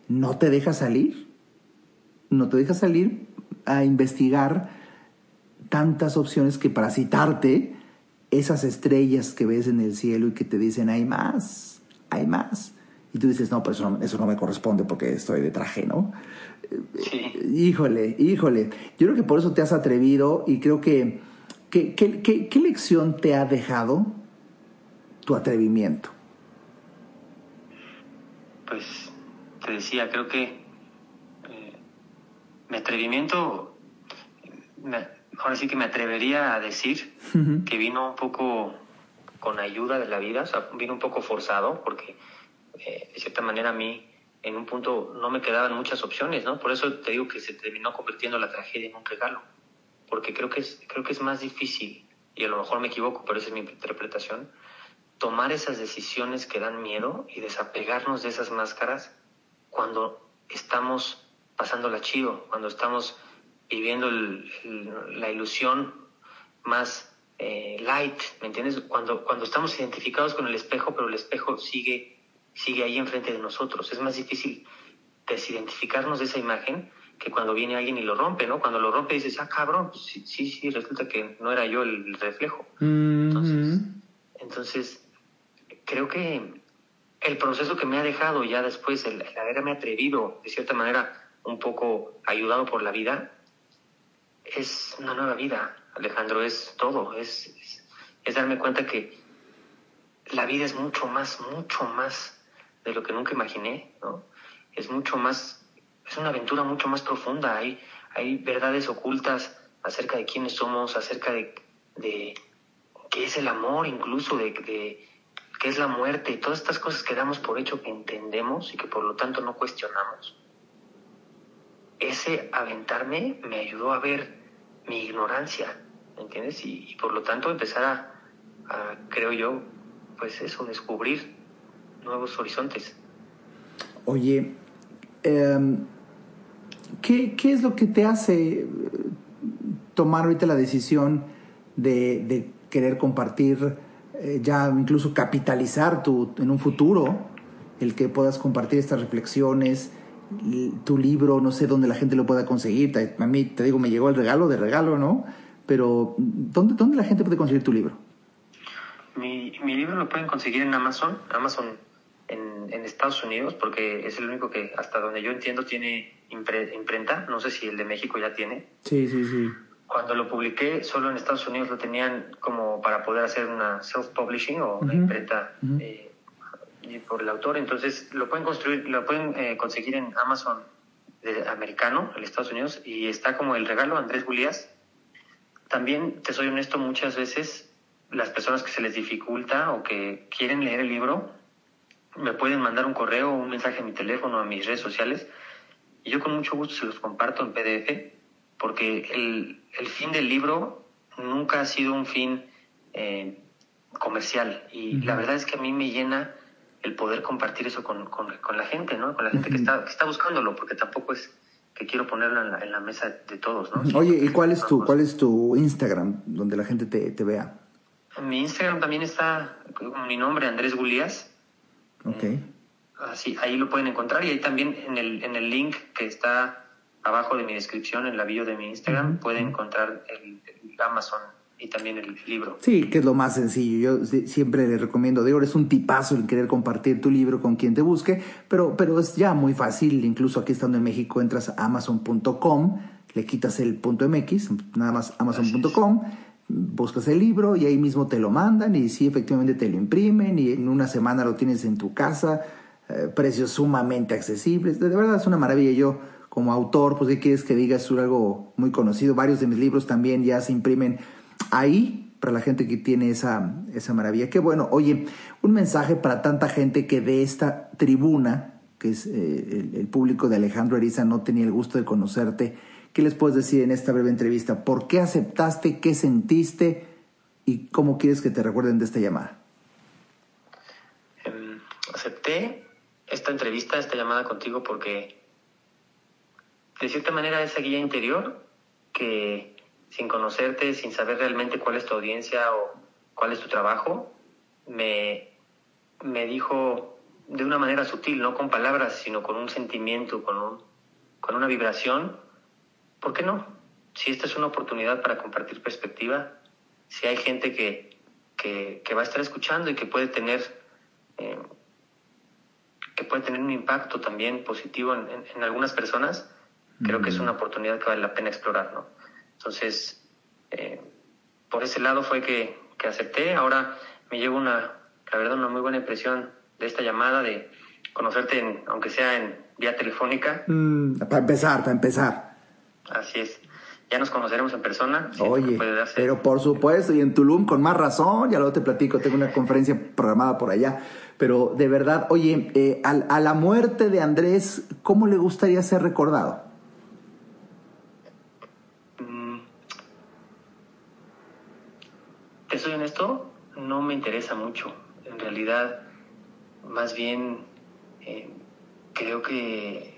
No te deja salir. No te deja salir a investigar tantas opciones que para citarte, esas estrellas que ves en el cielo y que te dicen hay más, hay más. Y tú dices, no, pero eso no, eso no me corresponde porque estoy de traje, ¿no? Híjole, híjole. Yo creo que por eso te has atrevido y creo que... ¿Qué, lección te ha dejado tu atrevimiento? Pues te decía, creo que eh, mi atrevimiento, ahora sí que me atrevería a decir que vino un poco con ayuda de la vida, o sea, vino un poco forzado, porque eh, de cierta manera a mí en un punto no me quedaban muchas opciones, ¿no? Por eso te digo que se terminó convirtiendo la tragedia en un regalo, porque creo que es, creo que es más difícil, y a lo mejor me equivoco, pero esa es mi interpretación, tomar esas decisiones que dan miedo y desapegarnos de esas máscaras cuando estamos pasando la chido, cuando estamos viviendo la ilusión más eh, light, ¿me entiendes? Cuando, cuando estamos identificados con el espejo, pero el espejo sigue sigue ahí enfrente de nosotros. Es más difícil desidentificarnos de esa imagen que cuando viene alguien y lo rompe, ¿no? Cuando lo rompe dices, ah, cabrón, pues sí, sí, sí, resulta que no era yo el reflejo. Entonces, entonces, creo que el proceso que me ha dejado ya después, el, haberme atrevido, de cierta manera, un poco ayudado por la vida, es una nueva vida, Alejandro, es todo, es, es darme cuenta que la vida es mucho más, mucho más de lo que nunca imaginé, ¿no? Es mucho más, es una aventura mucho más profunda, hay, hay verdades ocultas acerca de quiénes somos, acerca de, de qué es el amor incluso, de, de qué es la muerte, todas estas cosas que damos por hecho que entendemos y que por lo tanto no cuestionamos. Ese aventarme me ayudó a ver mi ignorancia, ¿me entiendes? Y, por lo tanto empezar a, creo yo, pues eso, descubrir nuevos horizontes. Oye, em, ¿qué, es lo que te hace eh, tomar ahorita la decisión de, querer compartir, eh, ya incluso capitalizar tu, en un futuro, el que puedas compartir estas reflexiones tu libro, no sé dónde la gente lo pueda conseguir. A mí, te digo, me llegó el regalo de regalo, ¿no? Pero, ¿dónde, dónde la gente puede conseguir tu libro? Mi, mi libro lo pueden conseguir en Amazon, Amazon en, en, Estados Unidos, porque es el único que, hasta donde yo entiendo, tiene imprenta. No sé si el de México ya tiene. Sí, sí, sí. Cuando lo publiqué, solo en Estados Unidos lo tenían como para poder hacer una self-publishing o una imprenta eh, por el autor. Entonces, lo pueden construir, lo pueden eh, conseguir en Amazon de, americano, en Estados Unidos, y está como el regalo Andrés Juliás. También, te soy honesto, muchas veces las personas que se les dificulta o que quieren leer el libro, me pueden mandar un correo un mensaje a mi teléfono, a mis redes sociales, y yo con mucho gusto se los comparto en PDF, porque el, el fin del libro nunca ha sido un fin eh, comercial, y la verdad es que a mí me llena el poder compartir eso con, con, con la gente, ¿no? Con la gente que, está, que está buscándolo, porque tampoco es que quiero ponerlo en la, en la mesa de todos, ¿no? Oye, ¿y cuál es tu, cuál es tu Instagram donde la gente te, te vea? Mi Instagram también está con mi nombre, Andrés Gulías. Ok. Así, ahí lo pueden encontrar y ahí también en el, en el link que está abajo de mi descripción, en la bio de mi Instagram, pueden encontrar el, Amazon y también el libro. Sí, que es lo más sencillo. Yo siempre le recomiendo, digo, es un tipazo el querer compartir tu libro con quien te busque, pero, pero es ya muy fácil. Incluso aquí estando en México, entras a amazon.com, le quitas el punto MX, nada más amazon.com buscas el libro y ahí mismo te lo mandan y sí, efectivamente te lo imprimen y en una semana lo tienes en tu casa, eh, precios sumamente accesibles, de, verdad es una maravilla. Yo como autor, pues ¿qué quieres que digas? Es algo muy conocido, varios de mis libros también ya se imprimen ahí para la gente que tiene esa, esa maravilla. Qué bueno, oye, un mensaje para tanta gente que de esta tribuna, que es eh, el, público de Alejandro Eriza, no tenía el gusto de conocerte, ¿Qué les puedes decir en esta breve entrevista? ¿Por qué aceptaste? ¿Qué sentiste? ¿Y cómo quieres que te recuerden de esta llamada? Em, acepté esta entrevista, esta llamada contigo porque de cierta manera esa guía interior que sin conocerte, sin saber realmente cuál es tu audiencia o cuál es tu trabajo, me, me dijo de una manera sutil, no con palabras, sino con un sentimiento, con, un, con una vibración, ¿por qué no? Si esta es una oportunidad para compartir perspectiva, si hay gente que, que, va a estar escuchando y que puede tener eh, que puede tener un impacto también positivo en, en, algunas personas, creo que es una oportunidad que vale la pena explorar, ¿no? Entonces, eh, por ese lado fue que, que acepté. Ahora me llevo una, la verdad, una muy buena impresión de esta llamada, de conocerte, en, aunque sea en vía telefónica. Mm, para empezar, para empezar. Así es. Ya nos conoceremos en persona. Oye, pero por supuesto, y en Tulum con más razón, ya luego te platico, tengo una conferencia programada por allá. Pero de verdad, oye, eh, a, la muerte de Andrés, ¿cómo le gustaría ser recordado? Mm. Te soy honesto, no me interesa mucho. En realidad, más bien, eh, creo que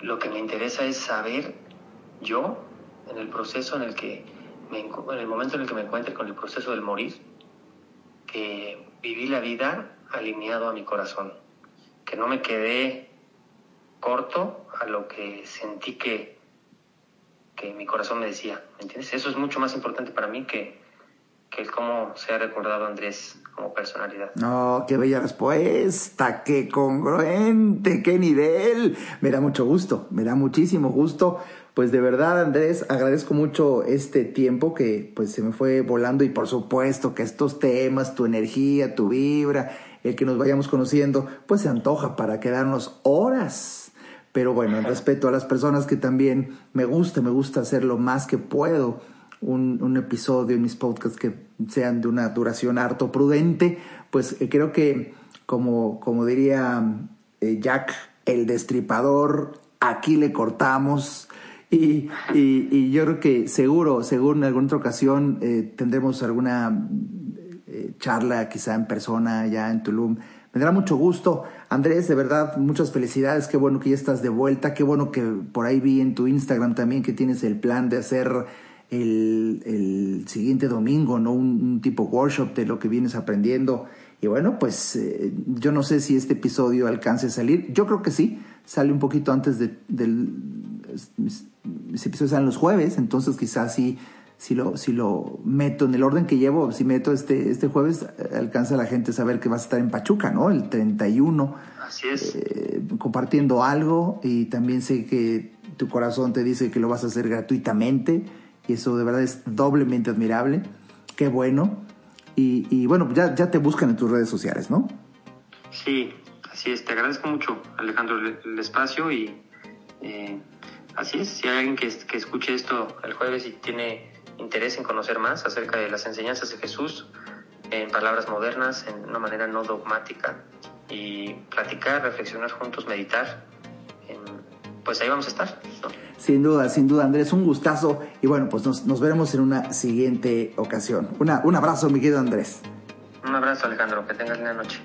lo que me interesa es saber yo, en el proceso en el que, en el momento en el que me encuentre con el proceso del morir, que viví la vida alineado a mi corazón, que no me quedé corto a lo que sentí que, que mi corazón me decía, ¿me entiendes? Eso es mucho más importante para mí que, que el cómo se ha recordado Andrés como personalidad. No, qué bella respuesta, qué congruente, qué nivel. Me da mucho gusto, me da muchísimo gusto. Pues de verdad, Andrés, agradezco mucho este tiempo que pues se me fue volando y por supuesto que estos temas, tu energía, tu vibra, el que nos vayamos conociendo, pues se antoja para quedarnos horas. Pero bueno, en respeto a las personas que también me gusta, me gusta hacer lo más que puedo un, episodio en mis podcasts que sean de una duración harto prudente, pues eh, creo que, como, como diría eh, Jack el destripador, aquí le cortamos. Y, y, yo creo que seguro, seguro en alguna otra ocasión eh, tendremos alguna charla quizá en persona ya en Tulum. Me dará mucho gusto. Andrés, de verdad, muchas felicidades. Qué bueno que ya estás de vuelta. Qué bueno que por ahí vi en tu Instagram también que tienes el plan de hacer el, el siguiente domingo, ¿no? Un, tipo workshop de lo que vienes aprendiendo. Y bueno, pues eh, yo no sé si este episodio alcance a salir. Yo creo que sí. sale un poquito antes de, del... Mis, episodios salen los jueves, entonces quizás sí, si lo, si lo meto en el orden que llevo, si meto este, este jueves, alcanza a la gente a saber que vas a estar en Pachuca, ¿no? El 31. Así es. Eh, compartiendo algo y también sé que tu corazón te dice que lo vas a hacer gratuitamente y eso de verdad es doblemente admirable. Qué bueno. Y, y bueno, ya, ya te buscan en tus redes sociales, ¿no? Sí, así es. Te agradezco mucho, Alejandro, el, espacio y eh, así es. Si hay alguien que, que escuche esto el jueves y tiene interés en conocer más acerca de las enseñanzas de Jesús en palabras modernas, en una manera no dogmática, y platicar, reflexionar juntos, meditar, pues ahí vamos a estar. Sin duda, sin duda, Andrés, un gustazo. Y bueno, pues nos, nos veremos en una siguiente ocasión. Una, un abrazo, mi querido Andrés. Un abrazo, Alejandro. Que tengas buena noche.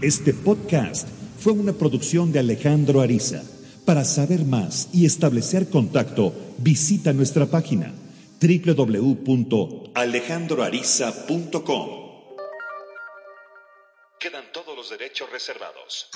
Este podcast fue una producción de Alejandro Ariza. Para saber más y establecer contacto, visita nuestra página www.alejandroariza.com. Quedan todos los derechos reservados.